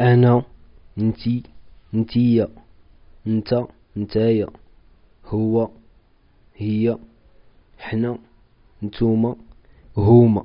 أنا نتي نتيا نتا نتايا هو هي حنا نتوما هما